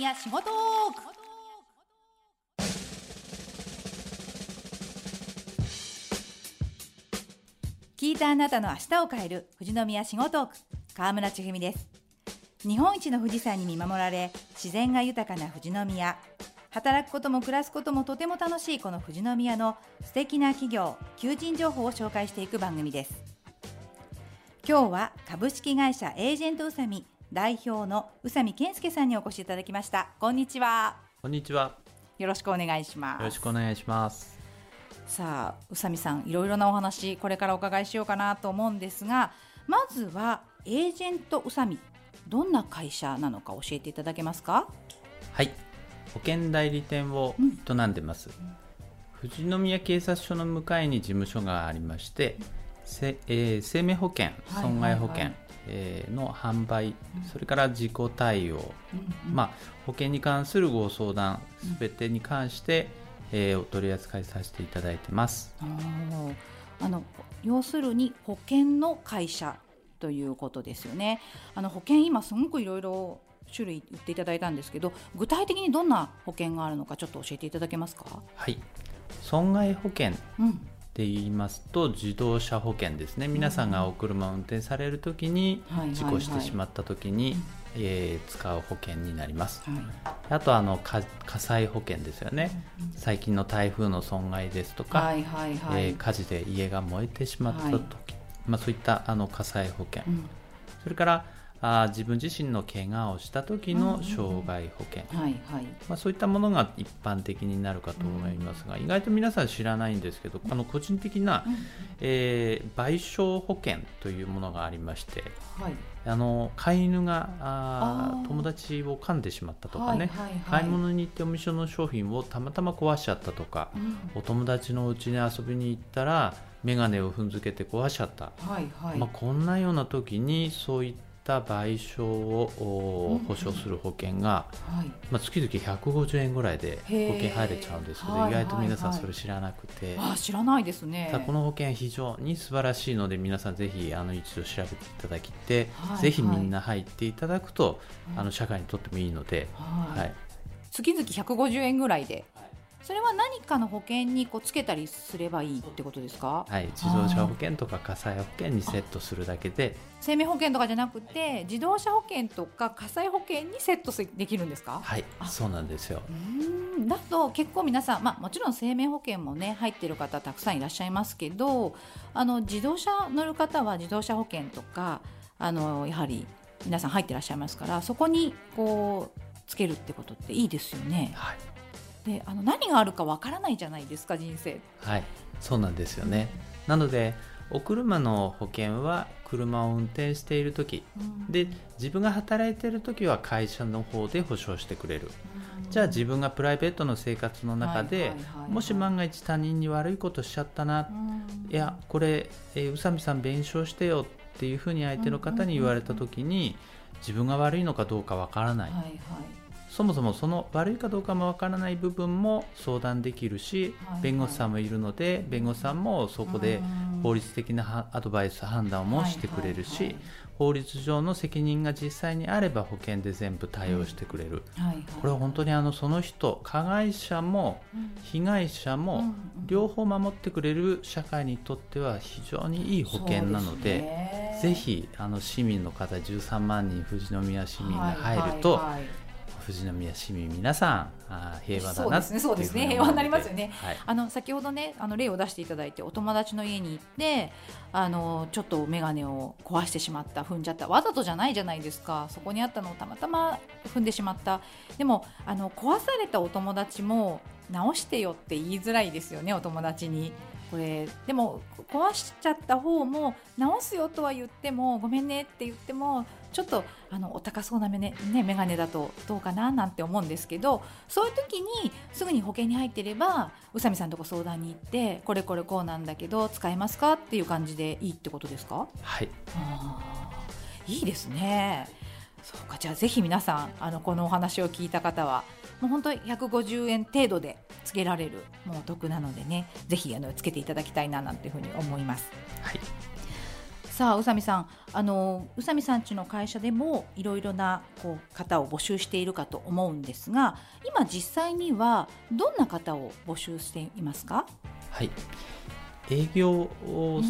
富士宮仕事トーク聞いたあなたの明日を変える富士宮仕事トーク。川村千文です。日本一の富士山に見守られ自然が豊かな富士宮。働くことも暮らすこともとても楽しいこの富士宮の素敵な企業求人情報を紹介していく番組です。今日は株式会社エージェント宇佐美代表の宇佐美健介さんにお越しいただきましたこんにちはこんにちは。よろしくお願いしますよろしくお願いします。さあ宇佐美さんいろいろなお話これからお伺いしようかなと思うんですがまずはエージェント宇佐美どんな会社なのか教えていただけますか？はい。保険代理店を営んでます。富士宮警察署の向かいに事務所がありまして、せえー生命保険、はい損害保険、はいはいえーの販売、それから事故対応、まあ、保険に関するご相談すべてに関して、えーお取り扱いさせていただいてます。あの要するに保険の会社ということですよね。あの保険今すごくいろいろ種類言っていただいたんですけど具体的にどんな保険があるのかちょっと教えていただけますか？はい。損害保険うん、って言いますと自動車保険ですね。皆さんがお車を運転される時に事故してしまった時に、えー使う保険になります。はい。あとあのか火災保険ですよね。最近の台風の損害ですとか、はいはいはい。えー火事で家が燃えてしまった時、はい。まあ、そういったあの火災保険、うん。それからあー自分自身の怪我をした時の傷害保険、はいはい。まあ、そういったものが一般的になるかと思いますが、意外と皆さん知らないんですけどあの個人的な、えー賠償保険というものがありましてはい。あの飼い犬があ友達を噛んでしまったとかね、はいはいはい。買い物に行ってお店の商品をたまたま壊しちゃったとか、うん。お友達の家に遊びに行ったら眼鏡を踏んづけて壊しちゃった、はいはい。まあ、こんなような時にそういった賠償を保証する保険が、はい。まあ、月々150円ぐらいで保険入れちゃうんですけど、はい意外と皆さんそれ知らなくて、あ知らないですね。この保険は非常に素晴らしいので皆さんぜひあの一度調べていただきて、はいぜひみんな入っていただくと、うんあの社会にとってもいいので、はい。はい月々150円ぐらいで、それは何かの保険にこうつけたりすればいいってことですか、はい、自動車保険とか火災保険にセットするだけで、生命保険とかじゃなくて自動車保険とか火災保険にセットできるんですか？はい、そうなんですよ。うーんだと結構皆さん、まあ、もちろん生命保険もね入ってる方たくさんいらっしゃいますけどあの自動車乗る方は自動車保険とかあのやはり皆さん入ってらっしゃいますからそこにこうつけるってことっていいですよね。はい、であの何があるかわからないじゃないですか人生。はい、そうなんですよね。なのでお車の保険は車を運転している時。で自分が働いている時は会社の方で保証してくれる。じゃあ自分がプライベートの生活の中でもし万が一他人に悪いことしちゃったな、いやこれ、えー宇佐美さん弁償してよっていうふうに相手の方に言われた時に自分が悪いのかどうかわからない、はいはいそもそもその悪いかどうかもわからない部分も相談できるし、はいはい。弁護士さんもいるので弁護士さんもそこでうん。法律的なはアドバイス判断もしてくれるし、はいはいはい。法律上の責任が実際にあれば保険で全部対応してくれる、はいはい。これは本当にあのその人加害者も被害者うんもうん。両方守ってくれる社会にとっては非常にいい保険なので。ぜひあの市民の方13万人富士宮市民が入ると、はいはいはい富士宮市民皆さんあー平和だなそうですねそうですね平和になりますよね。はい。あの先ほどねあの例を出していただいてお友達の家に行ってあのちょっと眼鏡を壊してしまった踏んじゃったわざとじゃないじゃないですかそこにあったのをたまたま踏んでしまったでもあの壊されたお友達も直してよって言いづらいですよねお友達に。これでも壊しちゃった方も直すよとは言ってもごめんねって言ってもちょっとあのお高そうな目,、ねね、眼鏡だとどうかななんて思うんですけどそういう時にすぐに保険に入ってれば宇佐美さんとこ相談に行ってこれこれこうなんだけど使えますかっていう感じでいいってことですか？はい。いいですね。そうかじゃあぜひ皆さんあのこのお話を聞いた方はもう本当に150円程度でつけられるもうお得なのでねぜひあのつけていただきたいななんていうふうに思います。はいさあ宇佐美さんあの宇佐美さんちの会社でもいろいろなこう方を募集しているかと思うんですが今実際にはどんな方を募集していますか？はい。営業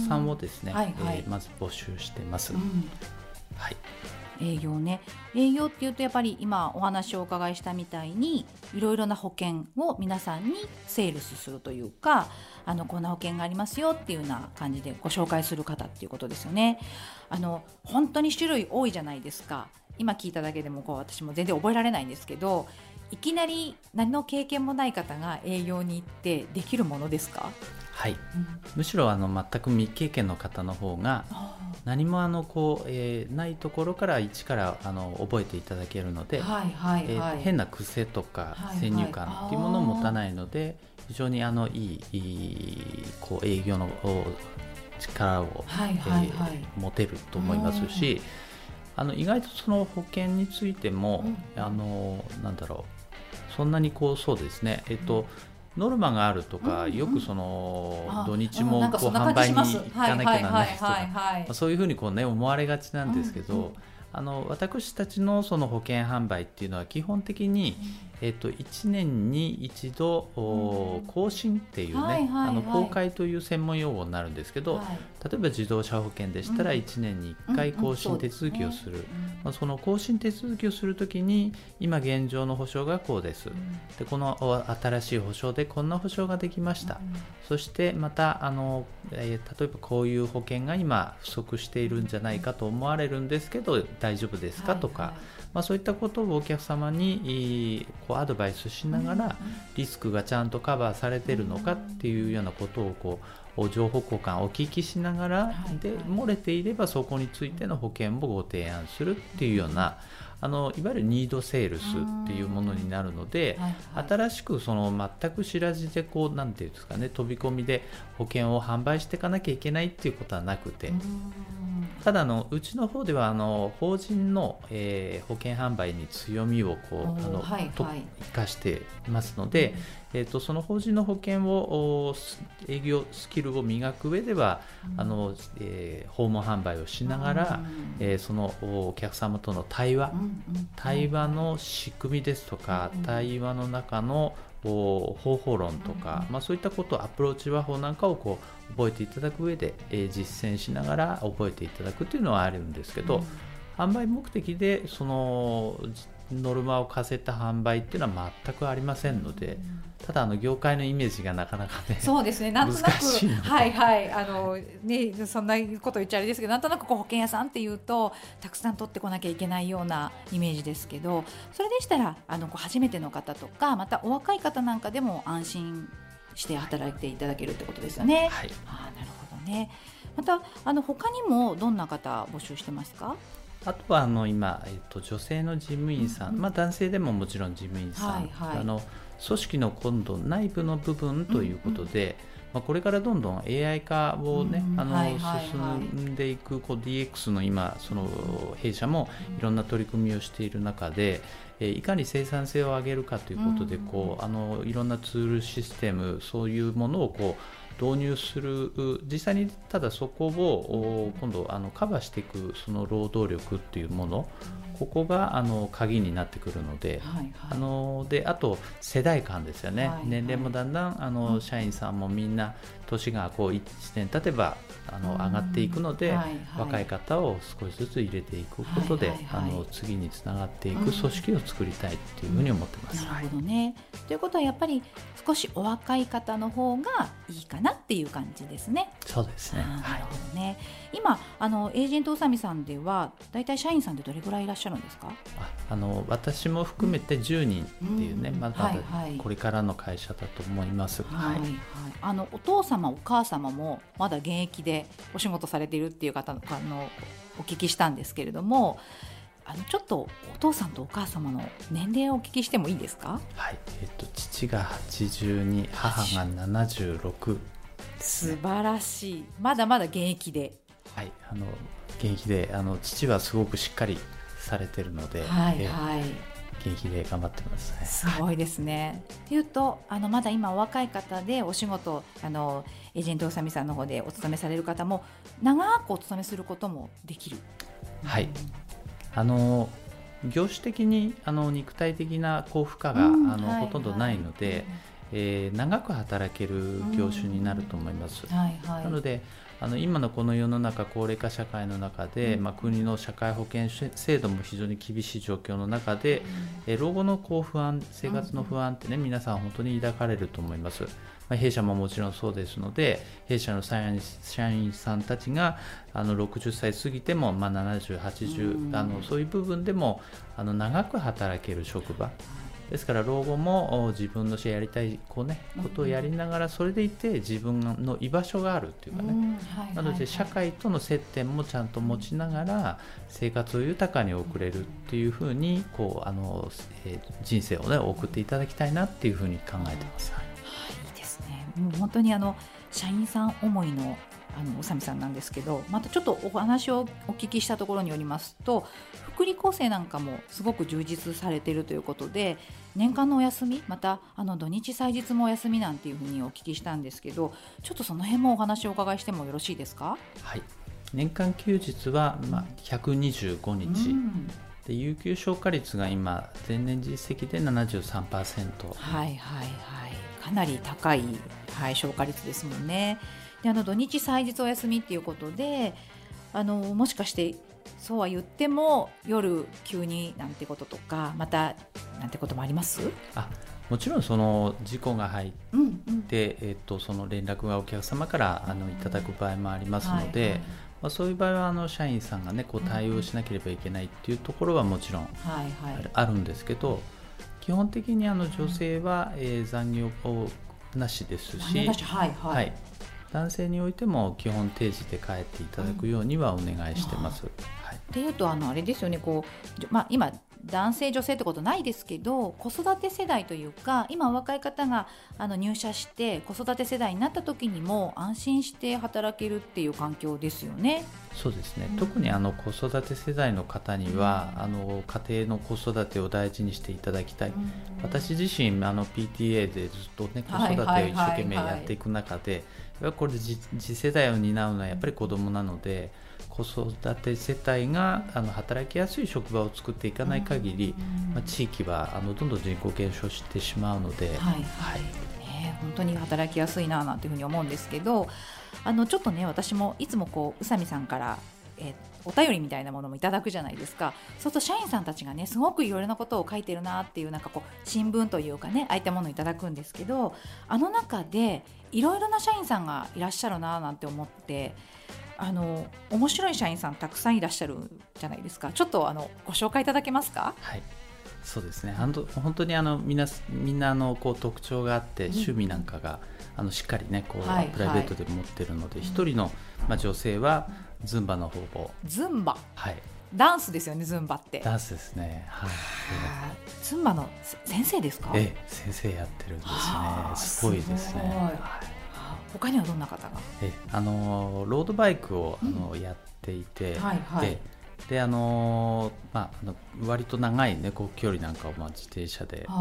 さんをですね、うん。はいはい。えーまず募集してます、うん。はい営業ね。営業っていうとやっぱり今お話をお伺いしたみたいにいろいろな保険を皆さんにセールスするというかあのこんな保険がありますよっていうような感じでご紹介する方っていうことですよね。あの本当に種類多いじゃないですか。今聞いただけでもこう私も全然覚えられないんですけどいきなり何の経験もない方が営業に行ってできるものですか、はい。むしろあの全く未経験の方の方が何もあのこう、えーないところから一からあの覚えていただけるので、はいはいえーはい、変な癖とかはいはい。先入観っていうものを持たないので、非常にあのいいいいこう営業のお力を、はいはいはい。えー持てると思いますし、あの意外とその保険についても、うん。あのなんだろう。そんなにこうそうですね。えっと、ノルマがあるとか、うんうん。よくそのあ土日もこうん販売に行かなきゃならない人はいはいはいがはいはい。まあそういうふうにこうね思われがちなんですけど、うんうん。あの私たちのその保険販売っていうのは基本的に、えっと1年に一度、おうん。更新っていうね、はいはいはい。あの公開という専門用語になるんですけど、はい。例えば自動車保険でしたらうん。1年に1回更新手続きをする、まあ、その更新手続きをするときに今現状の保証がこうです、でこのお新しい保証でこんな保証ができました、そしてまたあの、えー例えばこういう保険が今不足しているんじゃないかと思われるんですけど大丈夫ですか？とか、まあ、そういったことをお客様にこうアドバイスしながらリスクがちゃんとカバーされているのかっていうようなことをこうお情報交換お聞きしながら、はい。で漏れていればそこについての保険をご提案するっていうようなあのいわゆるニードセールスっていうものになるので、はいはい。新しくその全く知らずでこうなんていうんですかね飛び込みで保険を販売していかなきゃいけないっていうことはなくて、うんただあのうちの方ではあの法人の、えー保険販売に強みをこうあの、とはいはい。生かしていますので、えー、とその法人の保険を営業スキルを磨く上では、あのえー訪問販売をしながら、うん。えーそのお客様との対話、うんうん対話の仕組みですとか、うん対話の中のお方法論とか、うんまあ、そういったことアプローチ話法なんかをこう覚えていただく上で、えー実践しながら覚えていただくというのはあるんですけど、販売目的でそのノルマを課せた販売っていうのは全くありませんので、ただあの業界のイメージがなかなかねそうですね、なんとなく、はいはい、あのね、そんなこと言っちゃあれですけど、なんとなくこう保険屋さんっていうと、たくさん取ってこなきゃいけないようなイメージですけど。それでしたら、あのこう初めての方とか、またお若い方なんかでも安心して働いていただけるってことですよね。はいああ、なるほどね。また、あの他にもどんな方募集してますか？あとはあの今、えっと、女性の事務員さん、うんうん。まあ、男性でももちろん事務員さん、はいはい。あの組織の今度内部の部分ということで、まあ、これからどんどん AI 化をね、うんあのはいはいはい。進んでいくこう DX の今その弊社もいろんな取り組みをしている中で、えーいかに生産性を上げるかということで、うん。こうあのいろんなツールシステムそういうものをこう導入する実際にただそこを今度あのカバーしていくその労働力っていうものここがあの鍵になってくるので。はいはい。あのであと世代間ですよね、はい年齢もだんだんあうんの社員さんもみんな年がこう1年経てばあのうん上がっていくので、はいはい若い方を少しずつ入れていくことで、はいはいはいあの次につながっていうんく組織を作りたいっていうふうに思ってます。なるほどね。ということはやっぱり少しお若い方の方がいいかなっていう感じですね。そうですね、ないるほどね。今あのエージェント宇佐美さんではだいたい社員さんでどれぐらいいらっしゃるんですか？ああの私も含めて10人っていうね、うんまだこれからの会社だと思います。はいはい。あのお父様お母様もまだ現役でお仕事されているっていう方のあのお聞きしたんですけれども。あのちょっとお父さんとお母様の年齢をお聞きしてもいいですか？はい、えっと父が82、母が76。素晴らしい。まだまだ現役で。はい、あの現役であの父はすごくしっかりされてるので、はいえはい。元気で頑張ってますね。すごいですね。というとあのまだ今お若い方でお仕事あのエージェント宇佐美さんの方でお勤めされる方も長くお勤めすることもできる。はい。あの業種的にあの肉体的な高負荷が、うん、あの、はい、ほとんどないので、えー、長く働ける業種になると思います。はいはい、なのであの今のこの世の中高齢化社会の中で、うん、まあ、国の社会保険制度も非常に厳しい状況の中で、うん、え老後のこう不安生活の不安ってね、うん、皆さん本当に抱かれると思います。まあ、弊社ももちろんそうですので弊社の社員さんたちがあの60歳過ぎても、まあ、70、80、あのそういう部分でもあの長く働ける職場ですから老後も自分のやりたいこう、ね、ことをやりながらそれでいて自分の居場所があるっていうかね、なので社会との接点もちゃんと持ちながら生活を豊かに送れるっていうふうにこうあの、えー、人生を、ね、送っていただきたいなっていうふうに考えてます。はい、いいですね。もう本当にあの社員さん思いのあの宇佐美さんなんですけどまたちょっとお話をお聞きしたところによりますと福利厚生なんかもすごく充実されているということで年間のお休みまたあの土日祭日もお休みなんていうふうにお聞きしたんですけどちょっとその辺もお話をお伺いしてもよろしいですか？はい。年間休日は、まあ、125日、うん、で有給消化率が今前年実績で73%はいはいはい。かなり高い、はい、消化率ですもんねであの土日祭日お休みっていうことであのもしかしてそうは言っても夜急になんてこととかまたなんてこともあります？あもちろんその事故が入って、うんうん、えっと、その連絡がお客様からあのいただく場合もありますので、はいはい、まあ、そういう場合はあの社員さんが、ね、こう対応しなければいけないっていうところはもちろんあるんですけど、基本的にあの女性は、えー、残業なしですし、はいはい。はい、男性においても基本定時で帰っていただくようにはお願いしてます。うん。はい、っていうとあのあれですよねこう、まあ、今男性女性ってことないですけど子育て世代というか今若い方があの入社して子育て世代になった時にも安心して働けるっていう環境ですよね。そうですね、うん、特にあの子育て世代の方には、うん、あの家庭の子育てを大事にしていただきたい、うん、私自身あの PTA でずっと、ね、子育てを一生懸命やっていく中で、これで次世代を担うのはやっぱり子どもなので。子育て世帯があの働きやすい職場を作っていかない限り、まあ、地域はあのどんどん人口減少してしまうので、はい。はい。ね、本当に働きやすいななんていうふうに思うんですけどあのちょっとね私もいつもこう宇佐美さんからえお便りみたいなものもいただくじゃないですか。そうすると社員さんたちがねすごくいろいろなことを書いてるなっていうなんかこう新聞というかねああいったものをいただくんですけどあの中でいろいろな社員さんがいらっしゃるななんて思ってあの面白い社員さんたくさんいらっしゃるじゃないですか。ちょっとあのご紹介いただけますか？はい。そうですね。本当にあのみんなみんなのこう特徴があって、趣味なんかがあのしっかりねこう、はい、プライベートで持ってるので一、人の、まあ、女性はズンバの方法。ズンバ。はい。ダンスですよねズンバって。ダンスですね。はい。ズンバの先生ですか？ええ先生やってるんですね。すごいですね。はい。他にはどんな方が？えあのロードバイクを、あのやっていて、はいはい、であのまあ、あの割と長い、ね、こう距離なんかをまあ自転車で。であ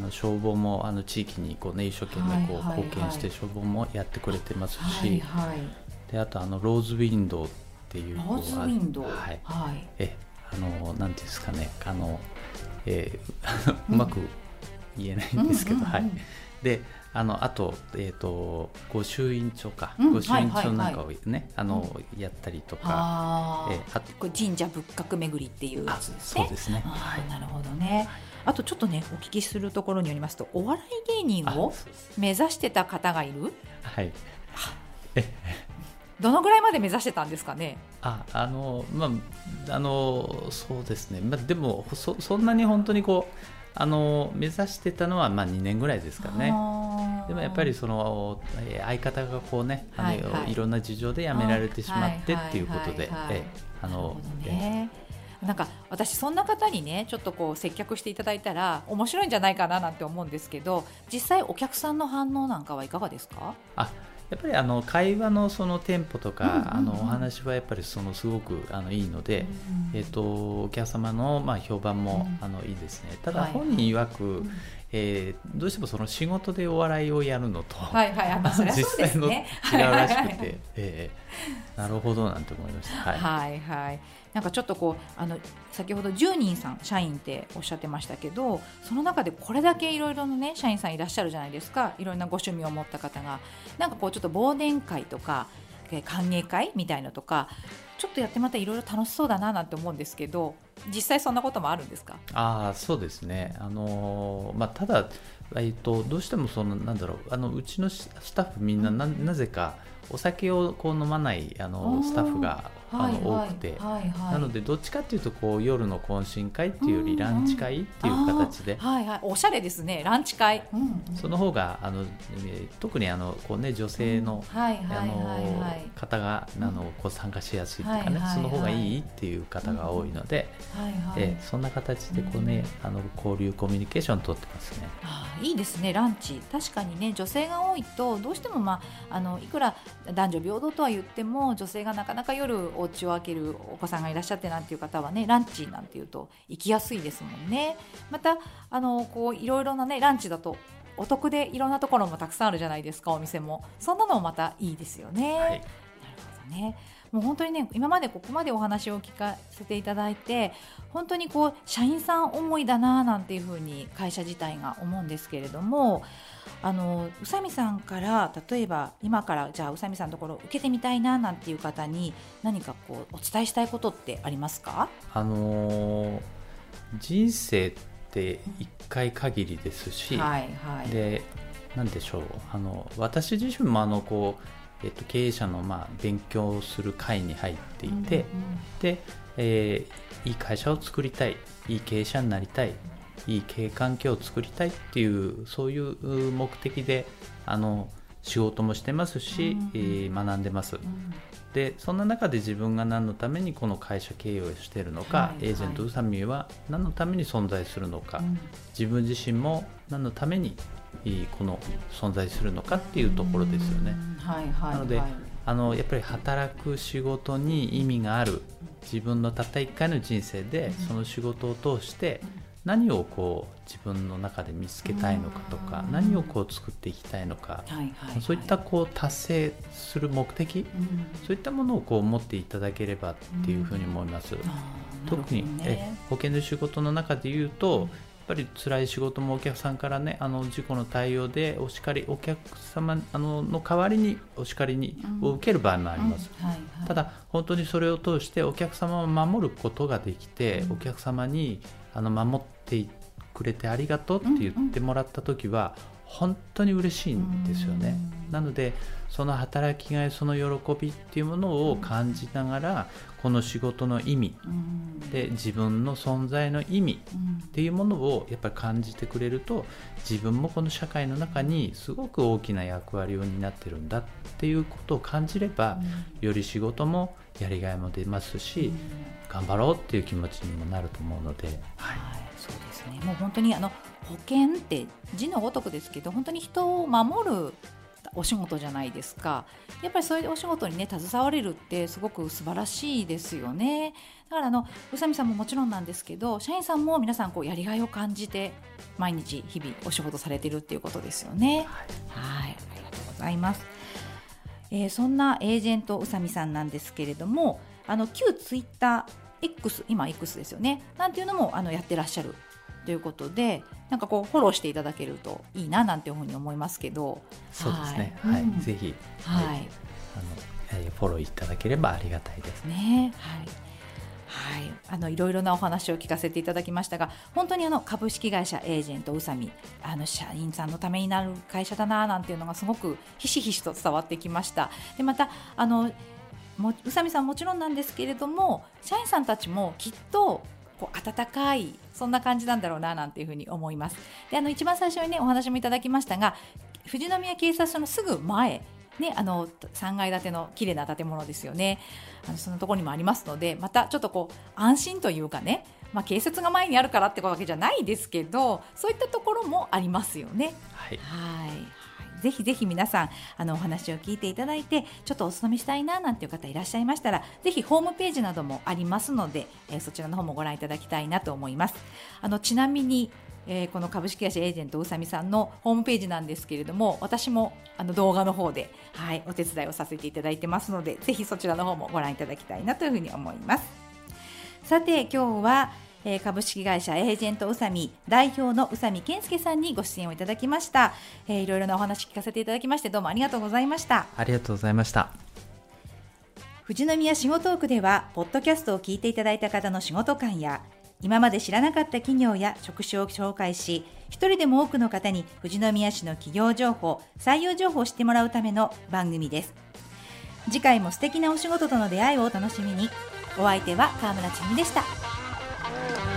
の消防もあの地域にこう、ね、一生懸命こう貢献して消防もやってくれてますし、はいはい、であとあのローズウィンドウっていうローズウィンドウ？はい、はい、えあのなんていうんですかねあの、えー、うまく言えないんですけど、はい。であのあと,、えーと、御朱印帳か、うん、御朱印帳なんかをね、はいはいはい、あの、うん、やったりとか、あえー、あこれ神社仏閣巡りっていうやつですね。そうですね、はい、なるほどね。あとちょっとねお聞きするところによりますとお笑い芸人を目指してた方がいる？はいどのぐらいまで目指してたんですかね？ああのまああのそうですね、まあ、でもそそんなに本当にこうあの目指してたのはまあ2年ぐらいですかね。でもやっぱりその相方がこうね、はいはい、いろんな事情で辞められてしまってっていうことで、あの、ね、なんか私そんな方にねちょっとこう接客していただいたら面白いんじゃないかななんて思うんですけど実際お客さんの反応なんかはいかがですか？あやっぱりあの会話のそのテンポとか、あのお話はやっぱりそのすごくあのいいので、えっとお客様のまあ評判も、うんあのいいですね。ただはい。本人曰く、うんえーどうしてもその仕事でお笑いをやるのと、はいはいあまあそりゃそう実際の違ですねうらしくはいはいはい。て、えーなるほどなんて思いました。はい。はいはい。なんかちょっとこうあの先ほど10人さん社員っておっしゃってましたけどその中でこれだけいろいろなね社員さんいらっしゃるじゃないですか。いろんなご趣味を持った方が。なんかこうちょっと忘年会とかえー歓迎会みたいのとかちょっとやってまたいろいろ楽しそうだななんて思うんですけど実際そんなこともあるんですか？ああそうですね、あのーまあ、ただ、えっと、どうしてもそのなんだろうあのうちのススタッフみんなななぜかお酒をこう飲まないあのスタッフがあの多くて。なのでどっちかっていうとこう夜の懇親会っていうようんりランチ会っていう形で。はいはい。おしゃれですね。ランチ会、うんうん。その方があのえー特にあのこうね女性の方があのこう参加しやすいとかねその方がいいっていう方が多いのではいはい。えーそんな形でこうねあの交流コミュニケーション取ってますね。あーいいですねランチ。確かにね女性が多いとどうしても、まあ、あのいくら男女平等とは言っても女性がなかなか夜お家を開けるお子さんがいらっしゃってなんていう方はねランチなんていうと行きやすいですもんね。またあのこういろいろなねランチだとお得でいろんなところもたくさんあるじゃないですかお店も。そんなのもまたいいですよね。はい。ね。もう本当にね今までここまでお話を聞かせていただいて本当にこう社員さん思いだななんていうふうに会社自体が思うんですけれどもあの宇佐美さんから例えば今からじゃあ宇佐美さんのところ受けてみたいななんていう方に何かこうお伝えしたいことってありますか？あのー人生って一回限りですし、はいはい。でなんでしょう。あの私自身もあのこう、えっと、経営者のまあ勉強する会に入っていて、で、えーいい会社を作りたいいい経営者になりたいいい経営環境を作りたいっていうそういうう目的であの仕事もしてますし、うんえー学んでます。でそんな中で自分が何のためにこの会社経営をしているのか、はいエージェント宇佐美は何のために存在するのか、うん。自分自身も何のためにえーこの存在するのかっていうところですよね。うんはいはいはい。なのであのやっぱり働く仕事に意味がある自分のたった一回の人生でその仕事を通して何をこう自分の中で見つけたいのかとかうん。何をこう作っていきたいのかはいはいはい。そういったこう達成する目的うん。そういったものをこう持っていただければっていうふうに思います。特に、ね保険の仕事の中で言うと、ぱり辛い仕事もお客さんからねあの事故の対応でお叱りお客様あのの代わりにお叱りに、うん。を受ける場合もあります、うんはいはい。ただ本当にそれを通してお客様を守ることができて、うん。お客様にあの守ってくれてありがとうって言ってもらった時は、本当に嬉しいんですよね、うん。なのでその働きがいその喜びっていうものを感じながら、この仕事の意味うん。で自分の存在の意味うんっていうものをやっぱり感じてくれると自分もこの社会の中にすごく大きな役割を担ってるんだっていうことを感じればより仕事もやりがいも出ますし頑張ろうっていう気持ちにもなると思うので、はい、はい、そうですね。もう本当にあの保険って字のごとくですけど、本当に人を守るお仕事じゃないですか。やっぱりそういうお仕事にね携われるってすごく素晴らしいですよね。だからあの宇佐美さんももちろんなんですけど、社員さんも皆さんこうやりがいを感じて毎日日々お仕事されてるっていうことですよね。はい、ありがとうございます。えーそんなエージェント宇佐美さんなんですけれども、あの旧ツイッター X 今 X ですよね。なんていうのもあのやってらっしゃるということで、なんかこうフォローしていただけるといいななんていうふうに思いますけど、そうですね、はい。はい。うん。ぜひ、はい、あのえーフォローいただければありがたいです。ね、はい。はい、あのいろいろなお話を聞かせていただきましたが本当にあの株式会社エージェント宇佐美あの社員さんのためになる会社だななんていうのがすごくひしひしと伝わってきました。でまたあのも宇佐美さんもちろんなんですけれども社員さんたちもきっとこう温かいそんな感じなんだろうななんていうふうに思います。であの一番最初にねお話もいただきましたが富士宮警察署のすぐ前ね、あの3階建ての綺麗な建物ですよね。あのそのところにもありますのでまたちょっとこう安心というかね、まあ、警察が前にあるからってわけじゃないですけどそういったところもありますよね。はい、はい、はいぜひぜひ皆さんあのお話を聞いていただいてちょっとお勤めしたいななんていう方いらっしゃいましたらぜひホームページなどもありますので、えー、そちらの方もご覧いただきたいなと思います。あのちなみにえー、この株式会社エージェントうさみさんのホームページなんですけれども私もあの動画の方で、はい、お手伝いをさせていただいてますのでぜひそちらの方もご覧いただきたいなというふうに思います。さて今日はえ株式会社エージェント宇佐美代表の宇佐美健介さんにご出演をいただきました、えー、いろいろなお話聞かせていただきましてどうもありがとうございました。ありがとうございました。富士宮仕事トークではポッドキャストを聞いていただいた方の仕事観や今まで知らなかった企業や職種を紹介し一人でも多くの方に富士宮市の企業情報採用情報を知ってもらうための番組です。次回も素敵なお仕事との出会いをお楽しみに。お相手は川村千美でした Bye.